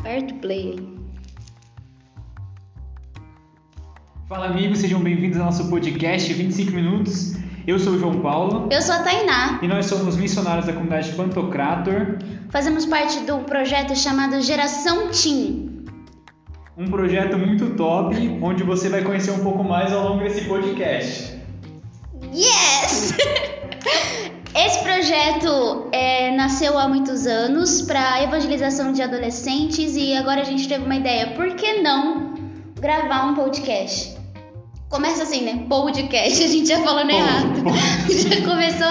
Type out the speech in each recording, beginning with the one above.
O play. Fala amigos, sejam bem-vindos ao nosso podcast 25 Minutos. Eu sou o João Paulo Eu sou a Tainá. e nós somos missionários da comunidade Pantocrator, Fazemos parte um projeto chamado Geração Team. um projeto muito top, onde você vai conhecer um pouco mais ao longo desse podcast. Yes! Esse projeto é, nasceu há muitos anos para evangelização de adolescentes e agora a gente teve uma ideia. Por que não gravar um podcast? Começa assim, né? Podcast, a gente já falando errado. Já começou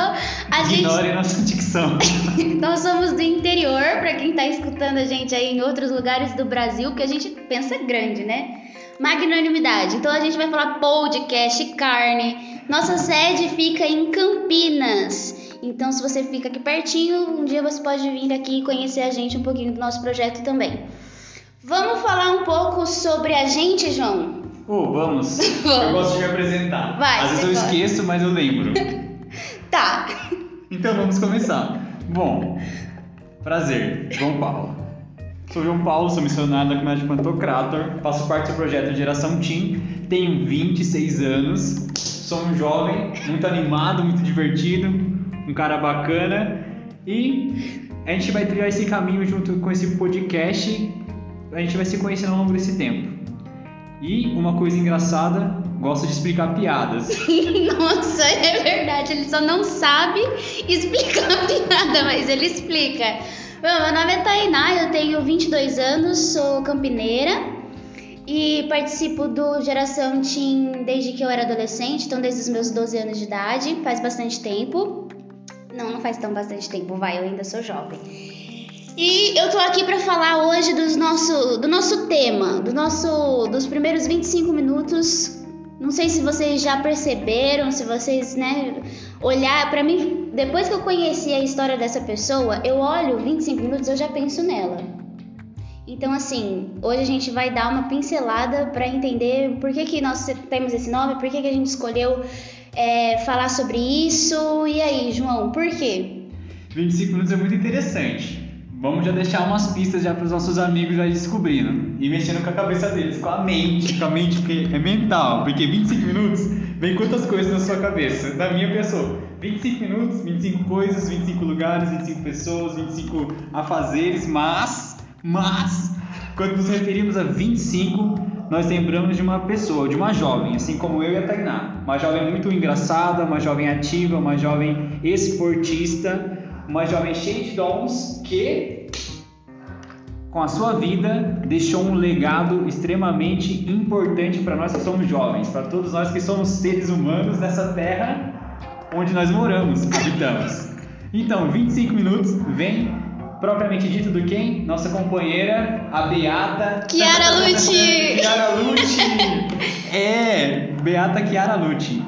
a gente. Ignore nossa dicção. Nós somos do interior, para quem tá escutando a gente aí em outros lugares do Brasil, que a gente pensa grande, né? Magnanimidade. Então a gente vai falar podcast, carne. Nossa sede fica em Campinas. Então, se você fica aqui pertinho, um dia você pode vir aqui e conhecer a gente um pouquinho do nosso projeto também. Vamos falar um pouco sobre a gente, João? Ô, vamos. Eu gosto de me apresentar. Vai, Às vezes eu pode. esqueço, mas eu lembro. Tá. Então vamos começar. Bom, prazer, João Paulo. Sou João Paulo, sou missionário da comunidade Pantocrator, faço parte do projeto Geração Team, tenho 26 anos, sou um jovem muito animado, muito divertido, um cara bacana e a gente vai trilhar esse caminho junto com esse podcast, a gente vai se conhecendo ao longo desse tempo. E uma coisa engraçada, gosto de explicar piadas. Nossa, é verdade, ele só não sabe explicar nada, mas ele explica. Bom, meu nome é Tainá, eu tenho 22 anos, sou campineira e participo do Geração Team desde que eu era adolescente, então desde os meus 12 anos de idade, faz bastante tempo. Não, não faz tão bastante tempo, vai, eu ainda sou jovem. E eu tô aqui pra falar hoje dos nosso, do nosso tema, do nosso, dos primeiros 25 minutos não sei se vocês já perceberam, se vocês, né, olhar para mim, depois que eu conheci a história dessa pessoa, eu olho 25 minutos, eu já penso nela. Então, assim, hoje a gente vai dar uma pincelada para entender por que, que nós temos esse nome, por que, que a gente escolheu é, falar sobre isso. E aí, João, por quê? 25 minutos é muito interessante. Vamos já deixar umas pistas já para os nossos amigos já descobrindo. E mexendo com a cabeça deles, com a mente, com a mente que é mental. Porque 25 minutos vem quantas coisas na sua cabeça? Da minha pessoa. 25 minutos, 25 coisas, 25 lugares, 25 pessoas, 25 afazeres, mas, mas, quando nos referimos a 25, nós lembramos de uma pessoa, de uma jovem, assim como eu e a Tainá. Uma jovem muito engraçada, uma jovem ativa, uma jovem esportista, uma jovem cheia de dons que, com a sua vida, deixou um legado extremamente importante para nós que somos jovens, para todos nós que somos seres humanos nessa terra onde nós moramos, habitamos. Então, 25 minutos vem propriamente dito do quem? Nossa companheira, a Beata. Chiara Lucci. Chiara Lucci! É, Beata Chiara Lucci.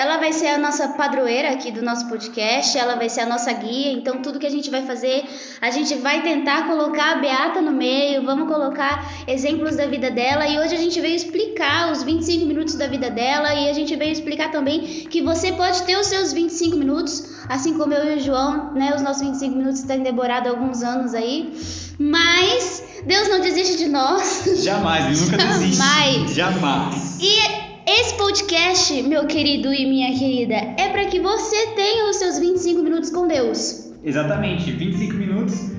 Ela vai ser a nossa padroeira aqui do nosso podcast, ela vai ser a nossa guia, então tudo que a gente vai fazer, a gente vai tentar colocar a Beata no meio, vamos colocar exemplos da vida dela e hoje a gente veio explicar os 25 minutos da vida dela e a gente veio explicar também que você pode ter os seus 25 minutos, assim como eu e o João, né, os nossos 25 minutos têm demorado alguns anos aí, mas Deus não desiste de nós. Jamais, ele nunca desiste. Jamais. Jamais. E esse podcast, meu querido e minha querida, é para que você tenha os seus 25 minutos com Deus. Exatamente, 25 minutos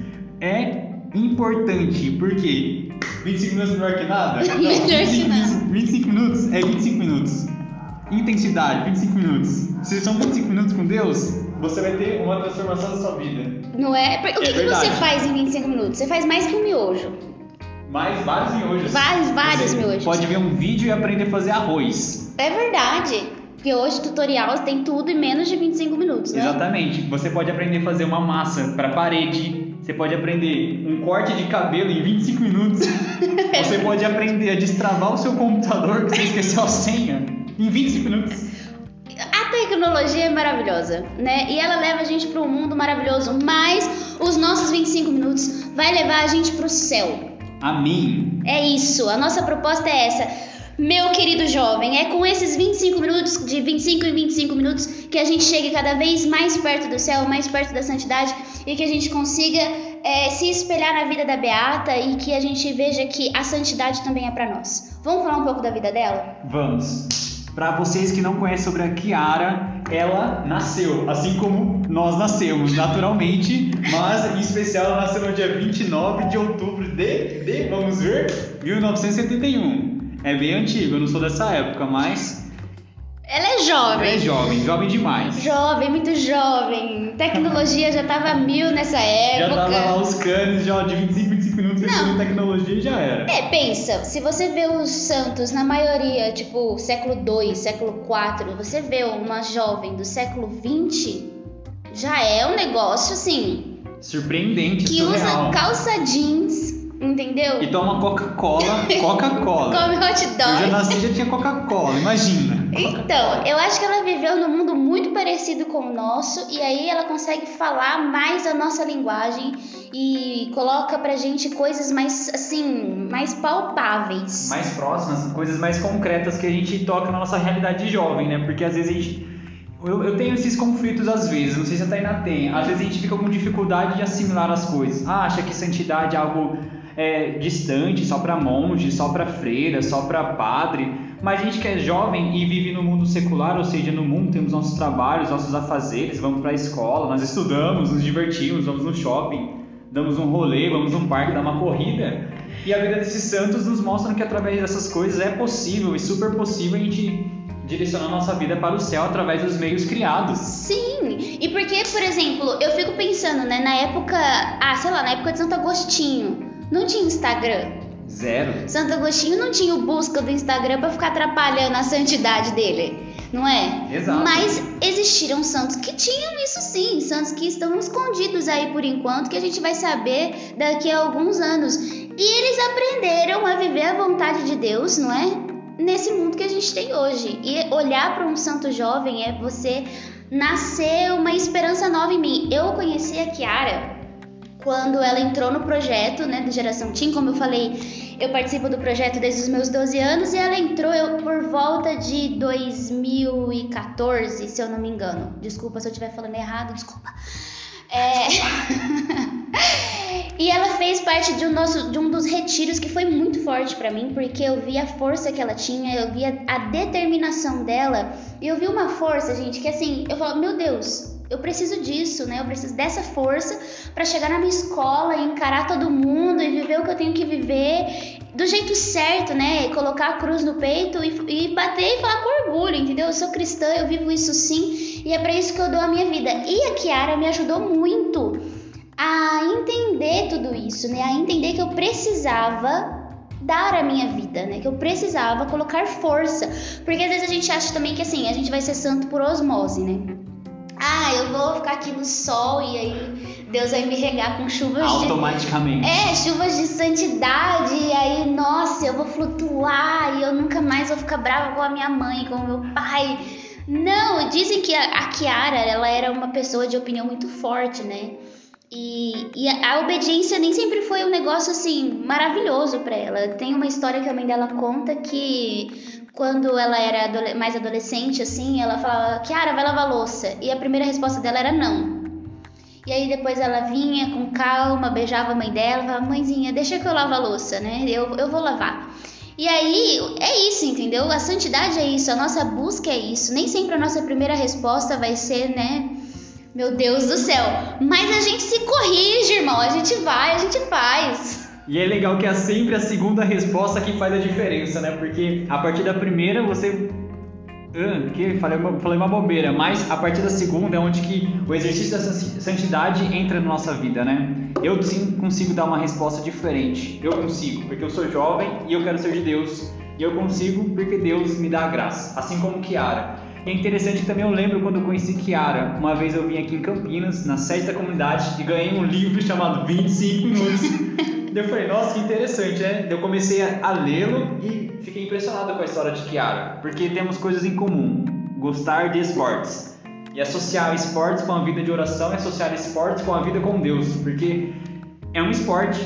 é importante, porque 25 minutos melhor que nada? Não, Melhor que 25, nada. minutos- 25 minutos é 25 minutos. Intensidade, 25 minutos. Se são 25 minutos com Deus, você vai ter uma transformação da sua vida. Não é? O que, É que você faz em 25 minutos? Você faz mais que um miojo. Mais vários miojos. Vários, vários Você miojos. Pode ver um vídeo e aprender a fazer arroz. É verdade. Porque hoje tutorial tem tudo em menos de 25 minutos, né? Exatamente. Você pode aprender a fazer uma massa para parede. Você pode aprender um corte de cabelo em 25 minutos. você pode aprender a destravar o seu computador que você esqueceu a senha em 25 minutos. A tecnologia é maravilhosa, né? E ela leva a gente para um mundo maravilhoso, mas os nossos 25 minutos vai levar a gente para o céu. Amém. É isso, a nossa proposta é essa. Meu querido jovem, é com esses 25 minutos, de 25 em 25 minutos, que a gente chegue cada vez mais perto do céu, mais perto da santidade e que a gente consiga é, se espelhar na vida da Beata e que a gente veja que a santidade também é para nós. Vamos falar um pouco da vida dela? Vamos. Para vocês que não conhecem sobre a Kiara, ela nasceu, assim como nós nascemos, naturalmente, mas em especial ela nasceu no dia 29 de outubro de, de vamos ver, 1971. É bem antigo, eu não sou dessa época, mas ela é jovem. Ela é jovem, jovem demais. Jovem, muito jovem. Tecnologia já tava mil nessa época. Já tava lá os canos já de 25, 25 minutos recebendo tecnologia e já era. É, pensa, se você vê os santos na maioria, tipo, século 2, século 4, você vê uma jovem do século 20, já é um negócio assim. Surpreendente, Que surreal. usa calça jeans Entendeu? E toma Coca-Cola, Coca-Cola. Come hot dog. Eu já nasci já tinha Coca-Cola, imagina. Então, eu acho que ela viveu num mundo muito parecido com o nosso e aí ela consegue falar mais a nossa linguagem e coloca pra gente coisas mais assim, mais palpáveis. Mais próximas, coisas mais concretas que a gente toca na nossa realidade jovem, né? Porque às vezes a gente eu, eu, tenho esses conflitos às vezes, não sei se a Tainá tem. Às vezes a gente fica com dificuldade de assimilar as coisas. Ah, acha que santidade é algo é, distante, só para monge, só para freira, só para padre. Mas a gente que é jovem e vive no mundo secular, ou seja, no mundo temos nossos trabalhos, nossos afazeres, vamos para a escola, nós estudamos, nos divertimos, vamos no shopping, damos um rolê, vamos num parque, dar uma corrida. E a vida desses santos nos mostra que através dessas coisas é possível e super possível a gente direcionar nossa vida para o céu através dos meios criados. Sim, e porque, por exemplo, eu fico pensando, né, na época, ah, sei lá, na época de Santo Agostinho, não tinha Instagram. Zero. Santo Agostinho não tinha o busca do Instagram para ficar atrapalhando a santidade dele, não é? Exato. Mas existiram santos que tinham isso sim, santos que estão escondidos aí por enquanto, que a gente vai saber daqui a alguns anos. E eles aprenderam a viver a vontade de Deus, não é? Nesse mundo que a gente tem hoje. E olhar para um santo jovem é você nascer uma esperança nova em mim. Eu conheci a Kiara quando ela entrou no projeto né, do Geração Team, como eu falei, eu participo do projeto desde os meus 12 anos e ela entrou eu, por volta de 2014, se eu não me engano. Desculpa se eu estiver falando errado, desculpa. É... e ela fez parte de um, nosso, de um dos retiros que foi muito forte para mim, porque eu vi a força que ela tinha, eu vi a, a determinação dela, e eu vi uma força, gente, que assim, eu falo, meu Deus, eu preciso disso, né? Eu preciso dessa força para chegar na minha escola e encarar todo mundo e viver o que eu tenho que viver do jeito certo, né? Colocar a cruz no peito e, e bater e falar com orgulho, entendeu? Eu sou cristã, eu vivo isso sim e é para isso que eu dou a minha vida. E a Kiara me ajudou muito a entender tudo isso, né? A entender que eu precisava dar a minha vida, né? Que eu precisava colocar força. Porque às vezes a gente acha também que assim, a gente vai ser santo por osmose, né? Ah, eu vou ficar aqui no sol e aí Deus vai me regar com chuvas automaticamente. De, é, chuvas de santidade e aí, nossa, eu vou flutuar e eu nunca mais vou ficar brava com a minha mãe, com o meu pai. Não, dizem que a, a Kiara, ela era uma pessoa de opinião muito forte, né? E, e a, a obediência nem sempre foi um negócio assim maravilhoso para ela. Tem uma história que a mãe dela conta que quando ela era mais adolescente, assim, ela falava, Kiara, vai lavar louça. E a primeira resposta dela era não. E aí depois ela vinha com calma, beijava a mãe dela, falava, mãezinha, deixa que eu lavo a louça, né? Eu, eu vou lavar. E aí, é isso, entendeu? A santidade é isso, a nossa busca é isso. Nem sempre a nossa primeira resposta vai ser, né? Meu Deus do céu. Mas a gente se corrige, irmão. A gente vai, a gente faz. E é legal que é sempre a segunda resposta que faz a diferença, né? Porque a partir da primeira você. Ah, que falei uma, falei uma bobeira, mas a partir da segunda é onde que o exercício da santidade entra na nossa vida, né? Eu sim consigo dar uma resposta diferente. Eu consigo, porque eu sou jovem e eu quero ser de Deus. E eu consigo porque Deus me dá a graça, assim como Kiara. É interessante também eu lembro quando eu conheci Kiara. Uma vez eu vim aqui em Campinas, na sede da comunidade, e ganhei um livro chamado 25 Minutos. eu falei, nossa, que interessante, né? Eu comecei a, lê-lo e fiquei impressionado com a história de Kiara, porque temos coisas em comum: gostar de esportes. E associar esportes com a vida de oração e associar esportes com a vida com Deus, porque é um esporte.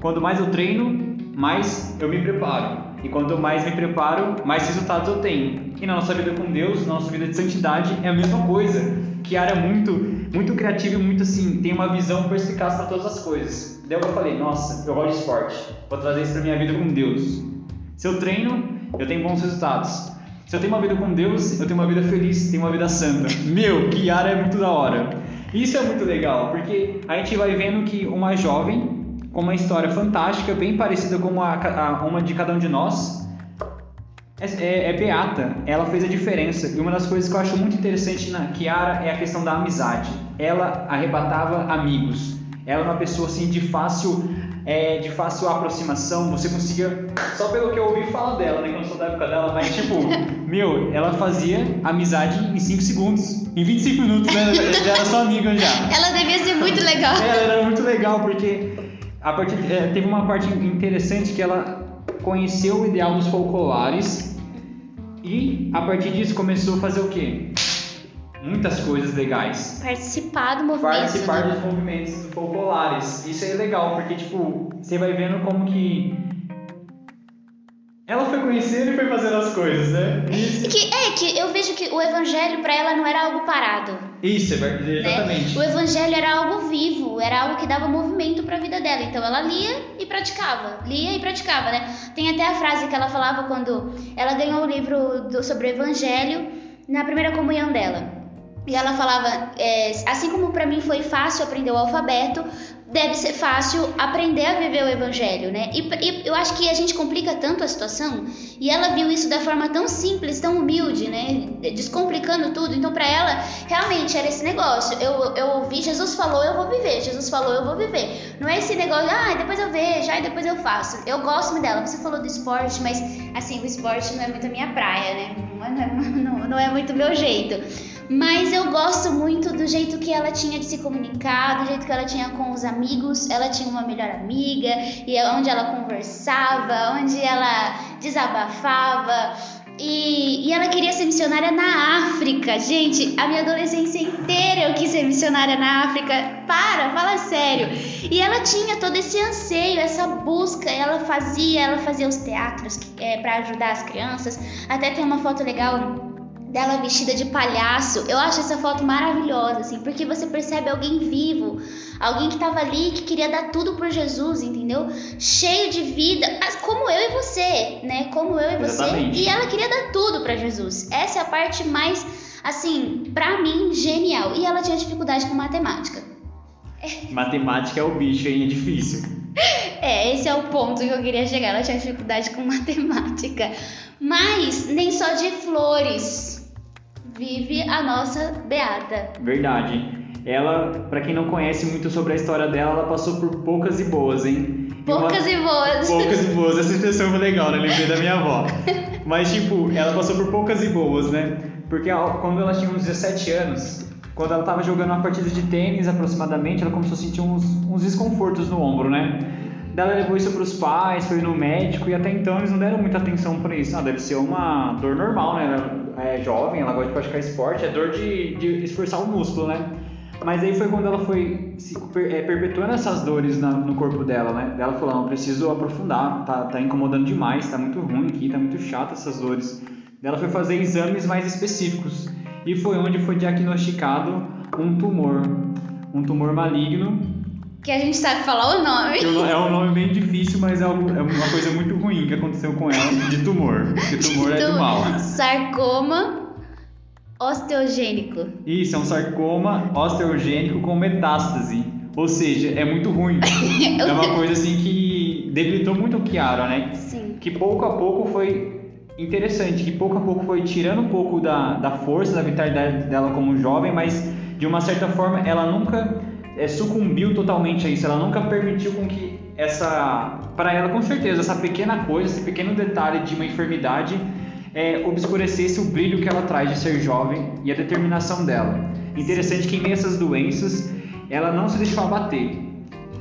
Quando mais eu treino, mais eu me preparo. e quanto mais me preparo, mais resultados eu tenho. E na nossa vida com Deus, na nossa vida de santidade, é a mesma coisa. Kiara é muito, muito criativa e muito assim, tem uma visão perspicaz para todas as coisas. Daí eu falei, nossa, eu gosto de esporte, vou trazer isso para minha vida com Deus. Se eu treino, eu tenho bons resultados. Se eu tenho uma vida com Deus, eu tenho uma vida feliz, tenho uma vida santa. Meu, Kiara é muito da hora. Isso é muito legal, porque a gente vai vendo que uma jovem com uma história fantástica, bem parecida com a, a uma de cada um de nós, é, é, beata. Ela fez a diferença. E uma das coisas que eu acho muito interessante na Kiara é a questão da amizade. Ela arrebatava amigos. Ela é uma pessoa assim de fácil é, de fácil aproximação, você conseguia, só pelo que eu ouvi falar dela, né, não sou da época dela, mas tipo, meu, ela fazia amizade em 5 segundos, em 25 minutos, né, já era sua amiga já. Ela devia ser muito legal. É, ela era muito legal, porque a partir, é, teve uma parte interessante que ela conheceu o ideal dos folclores e a partir disso começou a fazer o quê? muitas coisas legais. Participar do movimento. Participar né? dos movimentos populares. Isso é legal, porque, tipo, você vai vendo como que. Ela foi conhecendo e foi fazendo as coisas, né? Isso. Que, é, que eu vejo que o evangelho para ela não era algo parado. Isso, é né? exatamente. Né? O evangelho era algo vivo, era algo que dava movimento para a vida dela. Então ela lia e praticava, lia e praticava, né? Tem até a frase que ela falava quando ela ganhou o livro do, sobre o evangelho na primeira comunhão dela. E ela falava, é, assim como para mim foi fácil aprender o alfabeto, deve ser fácil aprender a viver o evangelho, né? E, e, eu acho que a gente complica tanto a situação, e ela viu isso da forma tão simples, tão humilde, né? Descomplicando tudo. Então, para ela, realmente era esse negócio. Eu, eu ouvi, Jesus falou, eu vou viver. Jesus falou, eu vou viver. Não é esse negócio, ah, depois eu vejo, aí depois eu faço. Eu gosto dela. Você falou do esporte, mas assim, o esporte não é muito a minha praia, né? Não é, não, não é muito meu jeito. Mas eu gosto muito do jeito que ela tinha de se comunicar, do jeito que ela tinha com os amigos. Ela tinha uma melhor amiga, e é onde ela conversava, onde ela desabafava. E, e, ela queria ser missionária na África. Gente, a minha adolescência inteira eu quis ser missionária na África. Para, fala sério. E ela tinha todo esse anseio, essa busca. Ela fazia, ela fazia os teatros é, para ajudar as crianças. Até tem uma foto legal dela vestida de palhaço. Eu acho essa foto maravilhosa, assim, porque você percebe alguém vivo, alguém que estava ali que queria dar tudo por Jesus, entendeu? Cheio de vida, como eu e você, né? Como eu e Exatamente. você. E ela queria dar tudo para Jesus. Essa é a parte mais, assim, para mim, genial. E ela tinha dificuldade com matemática. Matemática é o bicho, hein? É difícil. É, esse é o ponto que eu queria chegar. Ela tinha dificuldade com matemática. Mas nem só de flores vive a nossa Beata. Verdade. Ela, para quem não conhece muito sobre a história dela, ela passou por poucas e boas, hein? Poucas uma... e boas. Poucas e boas, essa expressão foi legal, né? Lembrei da minha avó. Mas, tipo, ela passou por poucas e boas, né? Porque quando ela tinha uns 17 anos, quando ela tava jogando uma partida de tênis aproximadamente, ela começou a sentir uns, uns desconfortos no ombro, né? Daí ela levou isso para os pais, foi no médico e até então eles não deram muita atenção para isso. Ah, deve ser uma dor normal, né? É jovem, ela gosta de praticar esporte, é dor de, de esforçar o músculo, né? Mas aí foi quando ela foi se, é, perpetuando essas dores na, no corpo dela, né? Ela falou, não, preciso aprofundar, tá, tá incomodando demais, tá muito ruim aqui, tá muito chato essas dores. Ela foi fazer exames mais específicos e foi onde foi diagnosticado um tumor, um tumor maligno que a gente sabe falar o nome. É um nome bem difícil, mas é, é uma coisa muito ruim que aconteceu com ela de tumor. Porque tumor é do mal. Sarcoma osteogênico. Isso, é um sarcoma osteogênico com metástase. Ou seja, é muito ruim. é uma coisa assim que debilitou muito o Kiara, né? Sim. Que pouco a pouco foi interessante, que pouco a pouco foi tirando um pouco da, da força, da vitalidade dela como jovem, mas de uma certa forma ela nunca é, sucumbiu totalmente a isso. Ela nunca permitiu com que essa, para ela com certeza, essa pequena coisa, esse pequeno detalhe de uma enfermidade é, obscurecesse o brilho que ela traz de ser jovem e a determinação dela. Interessante que em meio a essas doenças, ela não se deixou abater.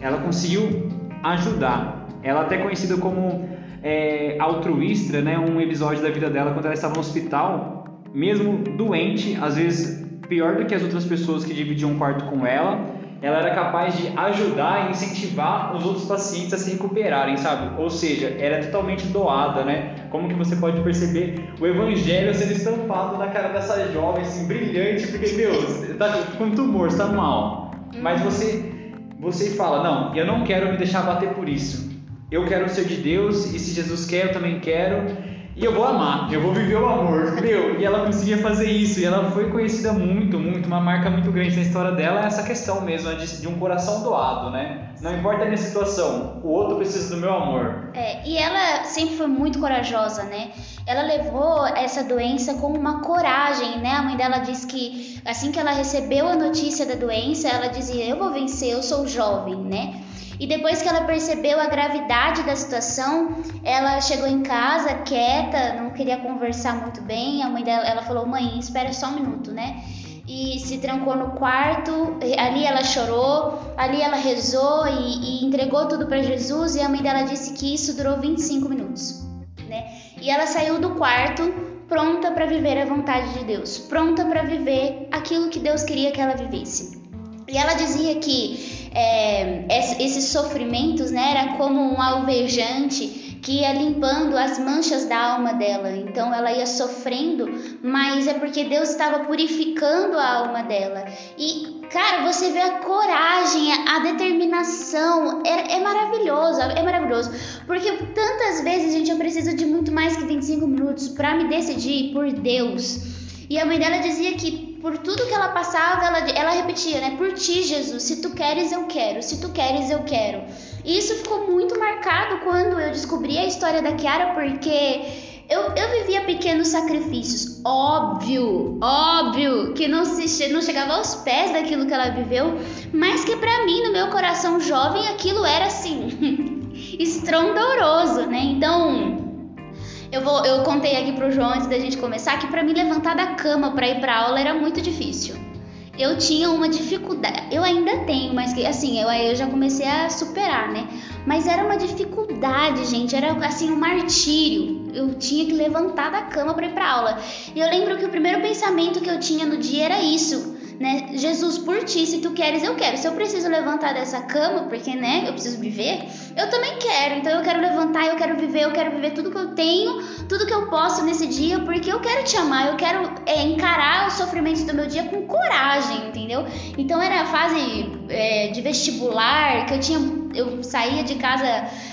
Ela conseguiu ajudar. Ela é até conhecida como é, altruísta, né? Um episódio da vida dela quando ela estava no hospital, mesmo doente, às vezes pior do que as outras pessoas que dividiam um quarto com ela, ela era capaz de ajudar e incentivar os outros pacientes a se recuperarem, sabe? Ou seja, ela é totalmente doada, né? Como que você pode perceber o evangelho sendo estampado na cara dessa jovem, assim, brilhante, porque, meu, tá com tumor, está mal. Mas você, você fala, não, eu não quero me deixar bater por isso. Eu quero ser de Deus e se Jesus quer, eu também quero. E eu vou amar, eu vou viver o amor, meu. E ela conseguia fazer isso, e ela foi conhecida muito, muito, uma marca muito grande na história dela é essa questão mesmo, de, de um coração doado, né? Não importa a minha situação, o outro precisa do meu amor. É, e ela sempre foi muito corajosa, né? Ela levou essa doença com uma coragem, né? A mãe dela disse que assim que ela recebeu a notícia da doença, ela dizia: Eu vou vencer, eu sou jovem, né? E depois que ela percebeu a gravidade da situação, ela chegou em casa quieta, não queria conversar muito bem. A mãe dela, ela falou: "Mãe, espera só um minuto, né?" E se trancou no quarto. Ali ela chorou, ali ela rezou e, e entregou tudo para Jesus. E a mãe dela disse que isso durou 25 minutos, né? E ela saiu do quarto pronta para viver a vontade de Deus, pronta para viver aquilo que Deus queria que ela vivesse. E ela dizia que é, esses sofrimentos, né, era como um alvejante que ia limpando as manchas da alma dela. Então ela ia sofrendo, mas é porque Deus estava purificando a alma dela. E cara, você vê a coragem, a determinação, é, é maravilhoso, é maravilhoso. Porque tantas vezes, gente, eu preciso de muito mais que 25 minutos para me decidir por Deus. E a mãe dela dizia que por tudo que ela passava, ela, ela repetia, né? Por ti, Jesus, se tu queres, eu quero, se tu queres, eu quero. E isso ficou muito marcado quando eu descobri a história da Kiara, porque eu, eu vivia pequenos sacrifícios. Óbvio, óbvio que não, se, não chegava aos pés daquilo que ela viveu, mas que para mim, no meu coração jovem, aquilo era assim, estrondoroso, né? Então eu, vou, eu contei aqui pro João antes da gente começar que para mim levantar da cama para ir para aula era muito difícil. Eu tinha uma dificuldade, eu ainda tenho, mas que assim, eu, eu já comecei a superar, né? Mas era uma dificuldade, gente, era assim um martírio. Eu tinha que levantar da cama para ir para aula. E eu lembro que o primeiro pensamento que eu tinha no dia era isso né? Jesus, por ti, se tu queres, eu quero. Se eu preciso levantar dessa cama, porque, né, eu preciso viver, eu também quero. Então eu quero levantar, eu quero viver, eu quero viver tudo que eu tenho, tudo que eu posso nesse dia, porque eu quero te amar, eu quero é, encarar os sofrimentos do meu dia com coragem, entendeu? Então era a fase é, de vestibular, que eu tinha, eu saía de casa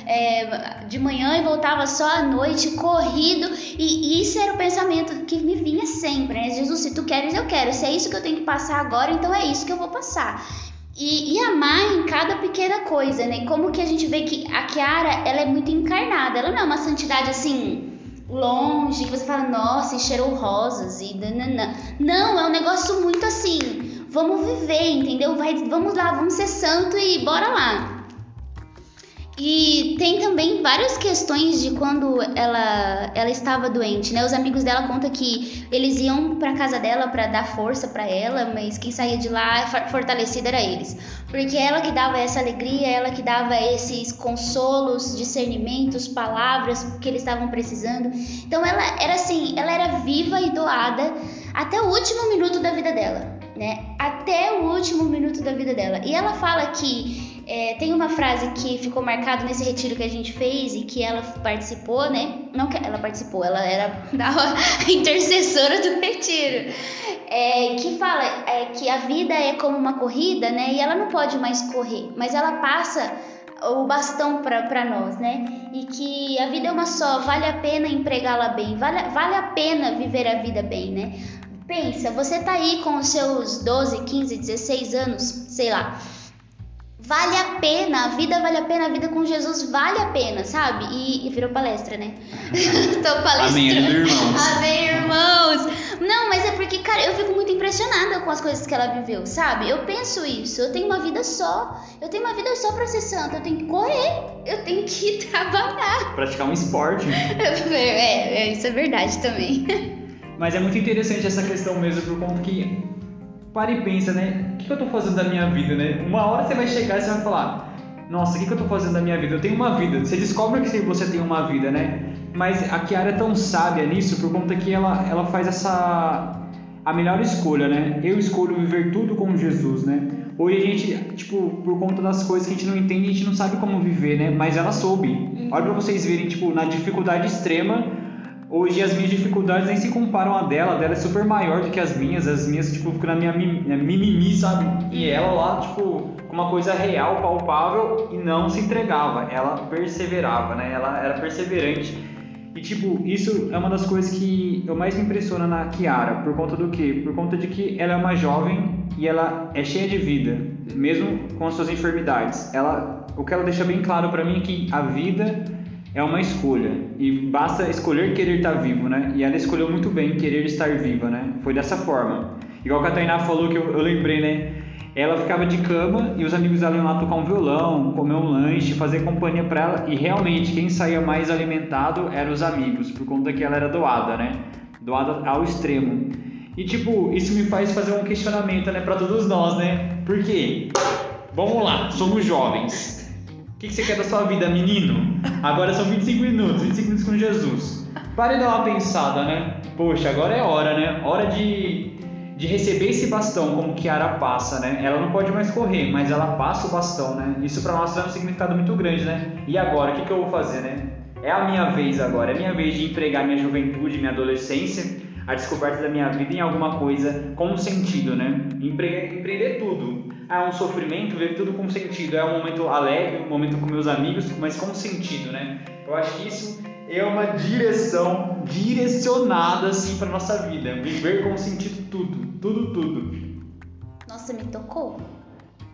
é, de manhã e voltava só à noite, corrido, e isso era o pensamento que me vinha sempre, né? Jesus, se tu queres, eu quero. Se é isso que eu tenho que passar agora, então é isso que eu vou passar. E, e, amar em cada pequena coisa, né? Como que a gente vê que a Kiara, ela é muito encarnada. Ela não é uma santidade assim, longe, que você fala, nossa, e cheirou rosas e nananã. Não, é um negócio muito assim, vamos viver, entendeu? Vai, vamos lá, vamos ser santo e bora lá. E tem também várias questões de quando ela, ela estava doente, né? Os amigos dela contam que eles iam para casa dela para dar força para ela, mas quem saía de lá fortalecida era eles. Porque ela que dava essa alegria, ela que dava esses consolos, discernimentos, palavras que eles estavam precisando. Então ela era assim, ela era viva e doada até o último minuto da vida dela, né? Até o último minuto da vida dela. E ela fala que é, tem uma frase que ficou marcada nesse retiro que a gente fez e que ela participou, né? Não que ela participou, ela era a intercessora do retiro. É, que fala é, que a vida é como uma corrida, né? E ela não pode mais correr, mas ela passa o bastão para nós, né? E que a vida é uma só, vale a pena empregá-la bem, vale, vale a pena viver a vida bem, né? Pensa, você tá aí com os seus 12, 15, 16 anos, sei lá Vale a pena, a vida vale a pena, a vida com Jesus vale a pena, sabe? E, e virou palestra, né? Tô palestrando. Amém, irmãos. Amém, irmãos. Não, mas é porque, cara, eu fico muito impressionada com as coisas que ela viveu, sabe? Eu penso isso, eu tenho uma vida só. Eu tenho uma vida só pra ser santa. Eu tenho que correr, eu tenho que trabalhar. Praticar um esporte. é, é, isso é verdade também. Mas é muito interessante essa questão mesmo, por conta que para e pensa, né? O que eu estou fazendo da minha vida, né? Uma hora você vai chegar e você vai falar: Nossa, o que eu estou fazendo da minha vida? Eu tenho uma vida. Você descobre que você tem uma vida, né? Mas a Kiara é tão sábia nisso por conta que ela, ela faz essa a melhor escolha, né? Eu escolho viver tudo com Jesus, né? Hoje a gente, tipo, por conta das coisas que a gente não entende, a gente não sabe como viver, né? Mas ela soube. Olha pra vocês verem, tipo, na dificuldade extrema, hoje as minhas dificuldades nem se comparam a dela. A dela é super maior do que as minhas. As minhas, tipo, ficam na minha mimimi, sabe? E ela lá, tipo, com uma coisa real, palpável e não se entregava. Ela perseverava, né? Ela era perseverante. E tipo, isso é uma das coisas que eu mais me impressiona na Kiara, por conta do quê? Por conta de que ela é uma jovem e ela é cheia de vida, mesmo com as suas enfermidades. Ela, o que ela deixa bem claro pra mim é que a vida é uma escolha e basta escolher querer estar vivo, né? E ela escolheu muito bem querer estar viva, né? Foi dessa forma. Igual que a Tainá falou que eu, eu lembrei, né? Ela ficava de cama e os amigos dela iam lá tocar um violão, comer um lanche, fazer companhia pra ela. E realmente, quem saía mais alimentado eram os amigos, por conta que ela era doada, né? Doada ao extremo. E tipo, isso me faz fazer um questionamento, né, pra todos nós, né? Por quê? Vamos lá, somos jovens. O que, que você quer da sua vida, menino? Agora são 25 minutos, 25 minutos com Jesus. Pare de dar uma pensada, né? Poxa, agora é hora, né? Hora de, de receber esse bastão, como Kiara passa, né? Ela não pode mais correr, mas ela passa o bastão, né? Isso pra nós tem um significado muito grande, né? E agora, o que, que eu vou fazer, né? É a minha vez agora, é a minha vez de empregar minha juventude, minha adolescência, a descoberta da minha vida em alguma coisa com sentido, né? Empre- empreender tudo. Ah, é um sofrimento, ver tudo com sentido. É um momento alegre, um momento com meus amigos, mas com sentido, né? Eu acho que isso é uma direção direcionada assim para nossa vida. Viver com sentido tudo, tudo, tudo. Nossa, me tocou.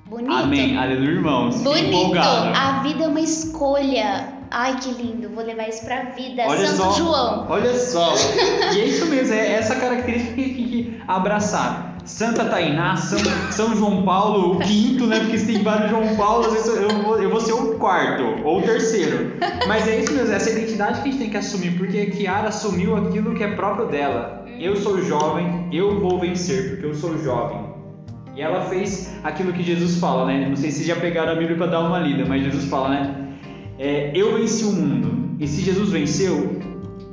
Bonito. Amém. Aleluia, irmãos. Bonito. empolgados. A vida é uma escolha. Ai, que lindo. Vou levar isso pra vida. Olha Santo só, João. olha só. E é isso mesmo, é essa característica que tem que abraçar. Santa Tainá, São, São João Paulo, o quinto, né? Porque se tem vários João Paulo, eu vou, eu vou ser o quarto ou o terceiro. Mas é isso mesmo, essa identidade que a gente tem que assumir, porque a Kiara assumiu aquilo que é próprio dela. Eu sou jovem, eu vou vencer, porque eu sou jovem. E ela fez aquilo que Jesus fala, né? Não sei se já pegaram a Bíblia para dar uma lida, mas Jesus fala, né? É, eu venci o mundo. E se Jesus venceu,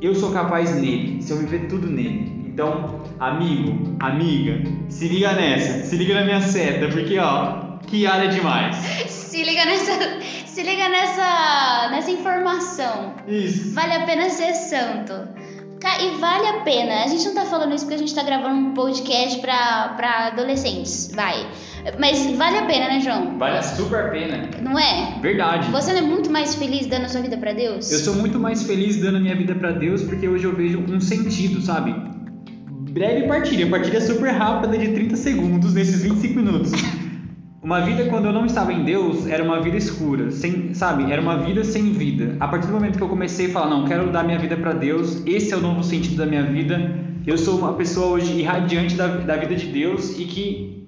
eu sou capaz nele, se eu viver tudo nele. Então, amigo, amiga, se liga nessa, se liga na minha seta, porque ó, que área demais. Se liga nessa, se liga nessa, nessa informação. Isso. Vale a pena ser santo. E vale a pena. A gente não tá falando isso porque a gente tá gravando um podcast pra, pra adolescentes. Vai. Mas vale a pena, né, João? Vale super a pena. Não é? Verdade. Você não é muito mais feliz dando a sua vida pra Deus? Eu sou muito mais feliz dando a minha vida pra Deus porque hoje eu vejo um sentido, sabe? Breve partilha, partilha super rápida de 30 segundos nesses 25 minutos. Uma vida quando eu não estava em Deus era uma vida escura, sem, sabe? Era uma vida sem vida. A partir do momento que eu comecei a falar, não, quero dar minha vida pra Deus, esse é o novo sentido da minha vida. Eu sou uma pessoa hoje irradiante da, da vida de Deus e que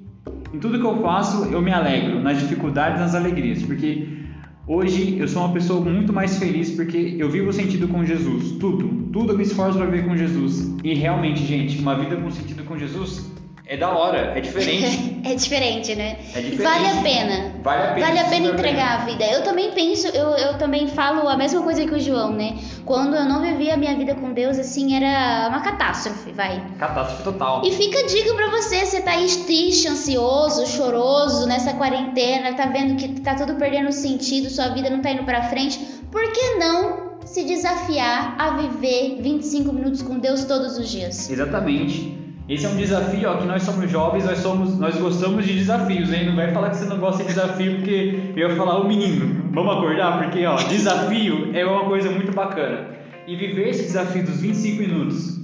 em tudo que eu faço eu me alegro, nas dificuldades, nas alegrias, porque Hoje eu sou uma pessoa muito mais feliz porque eu vivo sentido com Jesus. Tudo, tudo eu me esforço para viver com Jesus. E realmente, gente, uma vida com sentido com Jesus é da hora, é diferente. é diferente, né? É diferente. Vale a pena. Vale a pena. Vale a pena entregar a vida. Eu também penso, eu, eu também falo a mesma coisa que o João, né? Quando eu não vivia a minha vida com Deus, assim, era uma catástrofe, vai. Catástrofe total. E fica a dica pra você, você tá aí triste, ansioso, choroso nessa quarentena, tá vendo que tá tudo perdendo sentido, sua vida não tá indo pra frente, por que não se desafiar a viver 25 minutos com Deus todos os dias? Exatamente. Esse é um desafio, ó, que nós somos jovens, nós somos, nós gostamos de desafios, hein? Não vai falar que você não gosta de desafio, porque eu ia falar, ô menino, vamos acordar, porque ó, desafio é uma coisa muito bacana. E viver esse desafio dos 25 minutos.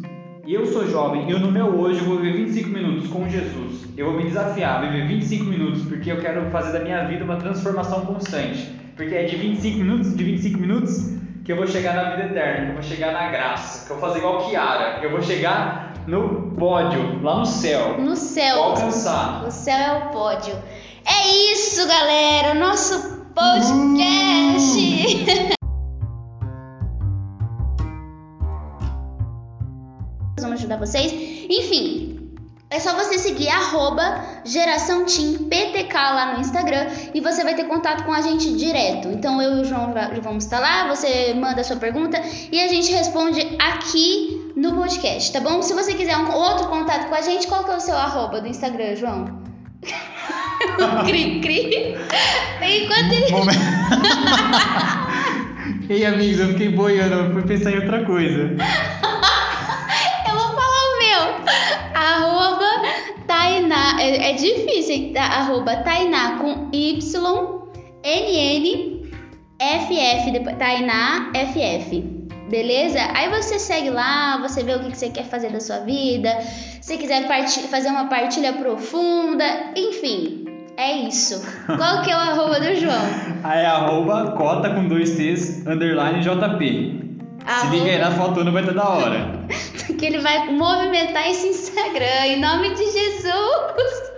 Eu sou jovem, eu no meu hoje vou viver 25 minutos com Jesus. Eu vou me desafiar viver 25 minutos, porque eu quero fazer da minha vida uma transformação constante. Porque é de 25 minutos, de 25 minutos, que eu vou chegar na vida eterna, que eu vou chegar na graça, que eu vou fazer igual Kiara, eu vou chegar no pódio, lá no céu. No céu. Vou alcançar. O céu é o pódio. É isso, galera. O nosso podcast. Vamos ajudar vocês. Enfim, é só você seguir arroba Geração PTK lá no Instagram e você vai ter contato com a gente direto. Então eu e o João va- vamos estar lá, você manda a sua pergunta e a gente responde aqui no podcast, tá bom? Se você quiser um outro contato com a gente, qual que é o seu arroba do Instagram, João? cri, cri. Enquanto ele... Ei, amigos, eu fiquei boiando, eu fui pensar em outra coisa. Eu vou falar o meu. Arroba Tainá. É, é difícil, hein? Tá? Arroba Tainá com Y, N, N, F, F, depois, Tainá, F, F. Beleza? Aí você segue lá, você vê o que você quer fazer da sua vida. Se quiser fazer uma partilha profunda, enfim. É isso. Qual que é o arroba do João? Aí é arroba cota com dois T's, underline JP. Se Arroba- liga aí na fotona, vai estar da hora. Que ele vai movimentar esse Instagram em nome de Jesus.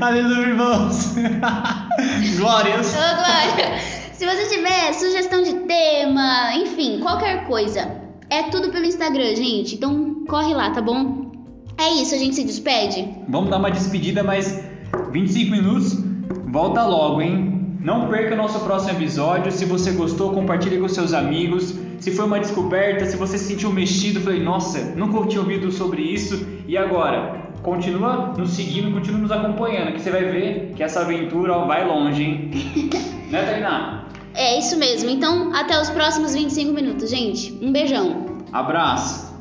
Aleluia, irmãos. Glórias. Ô, Glória, se você tiver sugestão de tema, enfim, qualquer coisa, é tudo pelo Instagram, gente. Então corre lá, tá bom? É isso, a gente se despede. Vamos dar uma despedida, mas 25 minutos. Volta logo, hein? Não perca o nosso próximo episódio. Se você gostou, compartilhe com seus amigos. Se foi uma descoberta, se você se sentiu mexido, falei, nossa, nunca tinha ouvido sobre isso. E agora? Continua nos seguindo, continua nos acompanhando, que você vai ver que essa aventura ó, vai longe, hein? né, Tainá? É isso mesmo. Então, até os próximos 25 minutos, gente. Um beijão. Abraço.